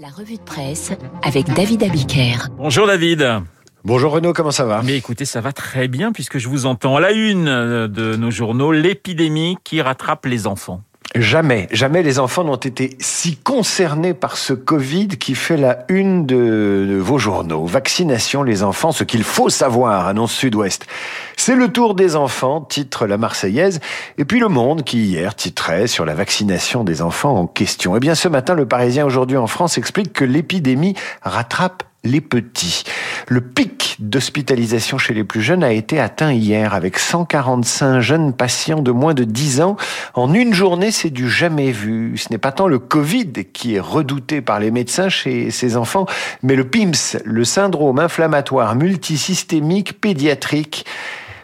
La revue de presse avec David Abiker. Bonjour David. Bonjour Renaud, comment ça va? Mais écoutez, ça va très bien puisque je vous entends à la une de nos journaux, l'épidémie qui rattrape les enfants. Jamais, jamais les enfants n'ont été si concernés par ce Covid qui fait la une de, vos journaux. Vaccination, les enfants, ce qu'il faut savoir, annonce Sud-Ouest. C'est le tour des enfants, titre la Marseillaise. Et puis Le Monde, qui hier titrait sur la vaccination des enfants en question. Eh bien, ce matin, le Parisien aujourd'hui en France explique que l'épidémie rattrape les petits. Le pic d'hospitalisation chez les plus jeunes a été atteint hier avec 145 jeunes patients de moins de 10 ans. En une journée, c'est du jamais vu. Ce n'est pas tant le Covid qui est redouté par les médecins chez ces enfants, mais le PIMS, le syndrome inflammatoire multisystémique pédiatrique.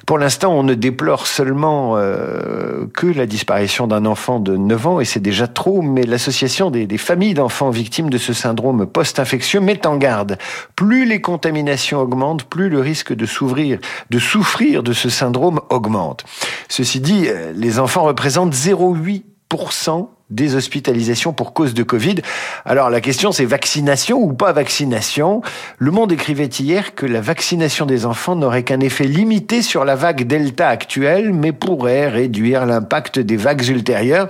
Pour l'instant, on ne déplore seulement euh, que la disparition d'un enfant de 9 ans, et c'est déjà trop, mais l'association des, familles d'enfants victimes de ce syndrome post-infectieux met en garde. Plus les contaminations augmentent, plus le risque de s'ouvrir, de souffrir de ce syndrome augmente. Ceci dit, euh, les enfants représentent 0,8% des hospitalisations pour cause de Covid. Alors la question c'est vaccination ou pas vaccination? Le Monde écrivait hier que la vaccination des enfants n'aurait qu'un effet limité sur la vague Delta actuelle, mais pourrait réduire l'impact des vagues ultérieures.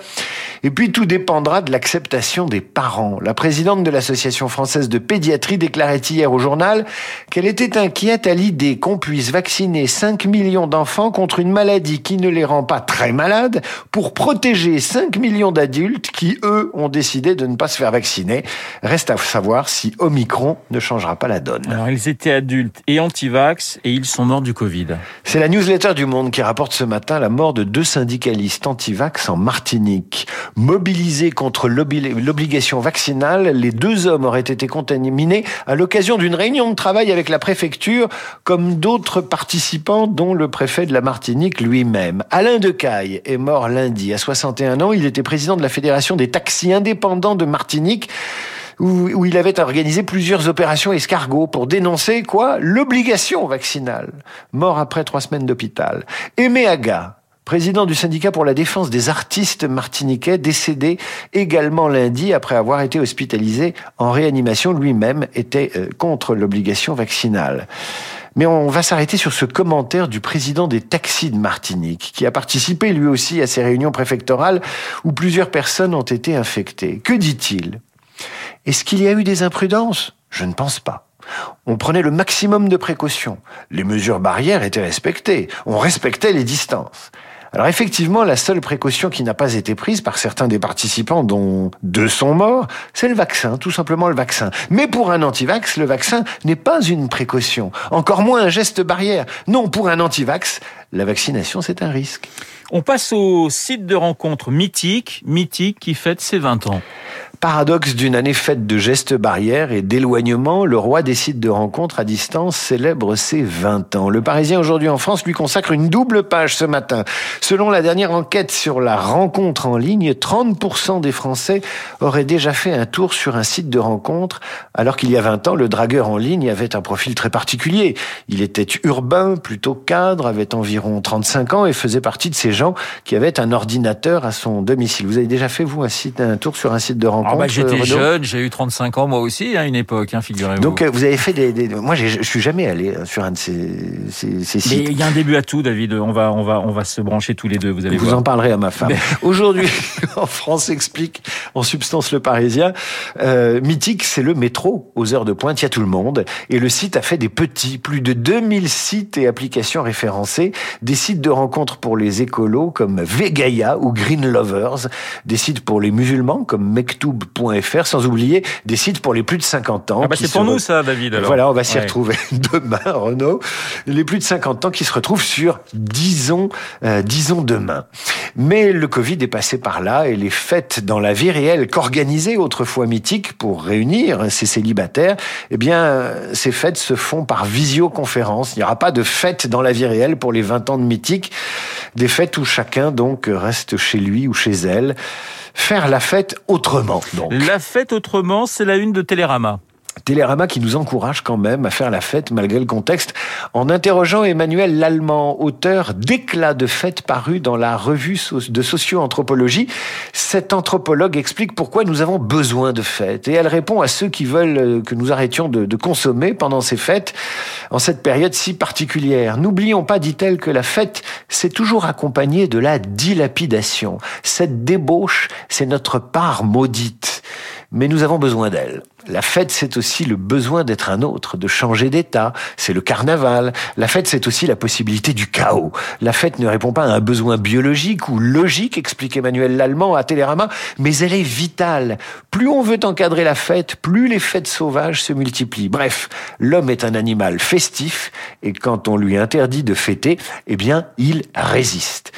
Et puis tout dépendra de l'acceptation des parents. La présidente de l'Association française de pédiatrie déclarait hier au journal qu'elle était inquiète à l'idée qu'on puisse vacciner 5 millions d'enfants contre une maladie qui ne les rend pas très malades pour protéger 5 millions d'adultes qui, eux, ont décidé de ne pas se faire vacciner. Reste à savoir si Omicron ne changera pas la donne. Alors, ils étaient adultes et anti-vax et ils sont morts du Covid. C'est la newsletter du Monde qui rapporte ce matin la mort de deux syndicalistes anti-vax en Martinique. Mobilisés contre l'obligation vaccinale, les deux hommes auraient été contaminés à l'occasion d'une réunion de travail avec la préfecture, comme d'autres participants, dont le préfet de la Martinique lui-même. Alain Decaille est mort lundi à 61 ans. Il était président de la Fédération des taxis indépendants de Martinique. Où, il avait organisé plusieurs opérations escargots pour dénoncer quoi L'obligation vaccinale. Mort après trois semaines d'hôpital. Aimé Aga, président du syndicat pour la défense des artistes martiniquais, décédé également lundi après avoir été hospitalisé en réanimation, lui-même était euh, contre l'obligation vaccinale. Mais on va s'arrêter sur ce commentaire du président des taxis de Martinique, qui a participé lui aussi à ces réunions préfectorales où plusieurs personnes ont été infectées. Que dit-il? Est-ce qu'il y a eu des imprudences? Je ne pense pas. On prenait le maximum de précautions. Les mesures barrières étaient respectées. On respectait les distances. Alors effectivement, la seule précaution qui n'a pas été prise par certains des participants, dont deux sont morts, c'est le vaccin, tout simplement le vaccin. Mais pour un antivax, le vaccin n'est pas une précaution, encore moins un geste barrière. Non, pour un antivax, la vaccination, c'est un risque. On passe au site de rencontre mythique, mythique qui fête ses 20 ans. Paradoxe d'une année faite de gestes barrières et d'éloignement, le roi sites de rencontres à distance célèbre ses 20 ans. Le Parisien aujourd'hui en France lui consacre une double page ce matin. Selon la dernière enquête sur la rencontre en ligne, 30% des Français auraient déjà fait un tour sur un site de rencontre, alors qu'il y a 20 ans, le dragueur en ligne avait un profil très particulier. Il était urbain, plutôt cadre, avait environ 35 ans et faisait partie de ces gens qui avaient un ordinateur à son domicile. Vous avez déjà fait, vous, un, site, un tour sur un site de rencontre? Ah bah, J'étais jeune, j'ai eu 35 ans moi aussi à une époque, hein, figurez-vous. Donc vous avez fait des... des... Moi, je suis jamais allé sur un de ces, ces, ces sites. Mais il y a un début à tout, David. On va, on va, on va se brancher tous les deux, vous allez vous voir. en parlerez à ma femme. Mais... Aujourd'hui, en France explique en substance le Parisien, euh, mythique, c'est le métro. Aux heures de pointe, il y a tout le monde. Et le site a fait des petits, plus de 2000 sites et applications référencés, des sites de rencontres pour les écolos comme Vegaya ou Green Lovers, des sites pour les musulmans comme Sans oublier des sites pour les plus de 50 ans. Ah bah c'est pour nous ça, David. Alors. Voilà, on va s'y ouais. retrouver demain, Renaud. Les plus de 50 ans qui se retrouvent sur Disons, euh, Disons demain. Mais le Covid est passé par là et les fêtes dans la vie réelle qu'organisaient autrefois mythiques pour réunir ces célibataires, eh bien, ces fêtes se font par visioconférence. Il n'y aura pas de fête dans la vie réelle pour les 20 ans de mythique. Des fêtes où chacun donc reste chez lui ou chez elle. Faire la fête autrement, La fête autrement, c'est la une de Télérama. Télérama qui nous encourage quand même à faire la fête malgré le contexte en interrogeant Emmanuel Lallemand, auteur d'éclats de fête paru dans la revue de socio-anthropologie. Cet anthropologue explique pourquoi nous avons besoin de fêtes et elle répond à ceux qui veulent euh, que nous arrêtions de, de consommer pendant ces fêtes en cette période si particulière. N'oublions pas, dit-elle, que la fête, c'est toujours accompagné de la dilapidation. Cette débauche, c'est notre part maudite mais nous avons besoin d'elle. La fête, c'est aussi le besoin d'être un autre, de changer d'état. C'est le carnaval. La fête, c'est aussi la possibilité du chaos. La fête ne répond pas à un besoin biologique ou logique, explique Emmanuel Lallemand à Télérama, mais elle est vitale. Plus on veut encadrer la fête, plus les fêtes sauvages se multiplient. Bref, l'homme est un animal festif et quand on lui interdit de fêter, eh bien, il résiste.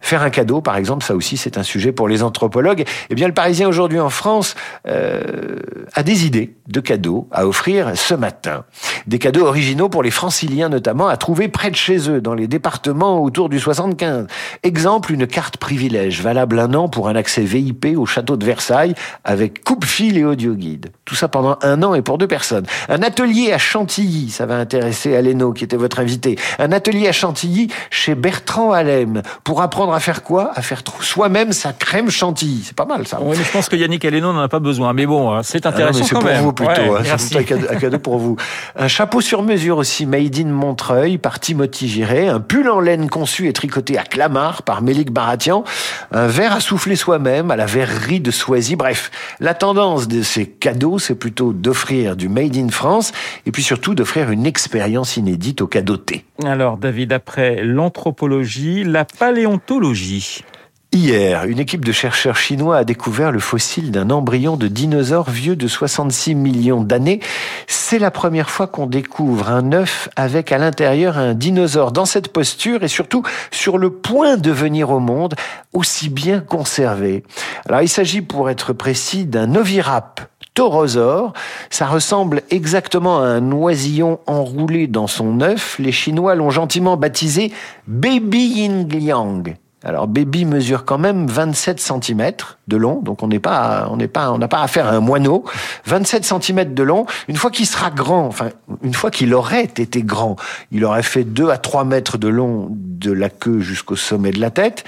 Faire un cadeau, par exemple, ça aussi c'est un sujet pour les anthropologues. Eh bien, le Parisien aujourd'hui en France euh, a des idées de cadeaux à offrir ce matin. Des cadeaux originaux pour les franciliens notamment, à trouver près de chez eux, dans les départements autour du 75. Exemple, une carte privilège, valable un an pour un accès VIP au château de Versailles, avec coupe-fil et audio-guide. Tout ça pendant un an et pour deux personnes. Un atelier à Chantilly, ça va intéresser Aléno, qui était votre invité. Un atelier à Chantilly chez Bertrand Alem, pour apprendre à faire quoi? À faire soi-même sa crème chantilly. C'est pas mal ça. Oui, mais je pense que Yannick Aleno n'en a pas besoin. Mais bon, hein, c'est intéressant ah quand même. C'est pour vous plutôt. Hein. c'est un cadeau, pour vous. Un chapeau sur mesure aussi, made in Montreuil par Timothy Giré. Un pull en laine conçu et tricoté à Clamart par Mélic Baratian. Un verre à souffler soi-même à la verrerie de Soisy. Bref, la tendance de ces cadeaux, c'est plutôt d'offrir du made in France et puis surtout d'offrir une expérience inédite au cadeauté. Alors, David, après l'anthropologie, la paléontologie Hier, une équipe de chercheurs chinois a découvert le fossile d'un embryon de dinosaure vieux de 66 millions d'années. C'est la première fois qu'on découvre un œuf avec à l'intérieur un dinosaure dans cette posture et surtout sur le point de venir au monde aussi bien conservé. Alors il s'agit pour être précis d'un ovirap taurosaure. Ça ressemble exactement à un oisillon enroulé dans son œuf. Les Chinois l'ont gentiment baptisé Baby Yin Liang. Alors Baby mesure quand même 27 cm de long, donc on n'est pas, on n'est pas, on n'a pas affaire à un moineau. 27 cm de long. Une fois qu'il sera grand, enfin une fois qu'il aurait été grand, il aurait fait 2 à 3 mètres de long de la queue jusqu'au sommet de la tête.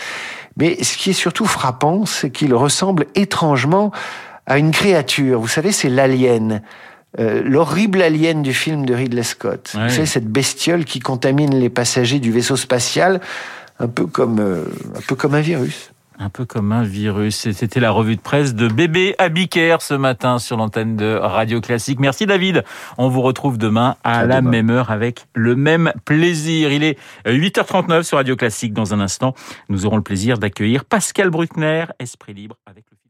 Mais ce qui est surtout frappant, c'est qu'il ressemble étrangement à une créature. Vous savez, c'est l'alien. Euh, l'horrible alien du film de Ridley Scott. Vous savez, cette bestiole qui contamine les passagers du vaisseau spatial un peu comme, euh, un, peu comme un virus. Un peu comme un virus. C'était la revue de presse de Bébé Abiker ce matin sur l'antenne de Radio Classique. Merci David. On vous retrouve demain à, la même heure avec le même plaisir. Il est 8h39 sur Radio Classique. Dans un instant, nous aurons le plaisir d'accueillir Pascal Bruckner, Esprit Libre avec le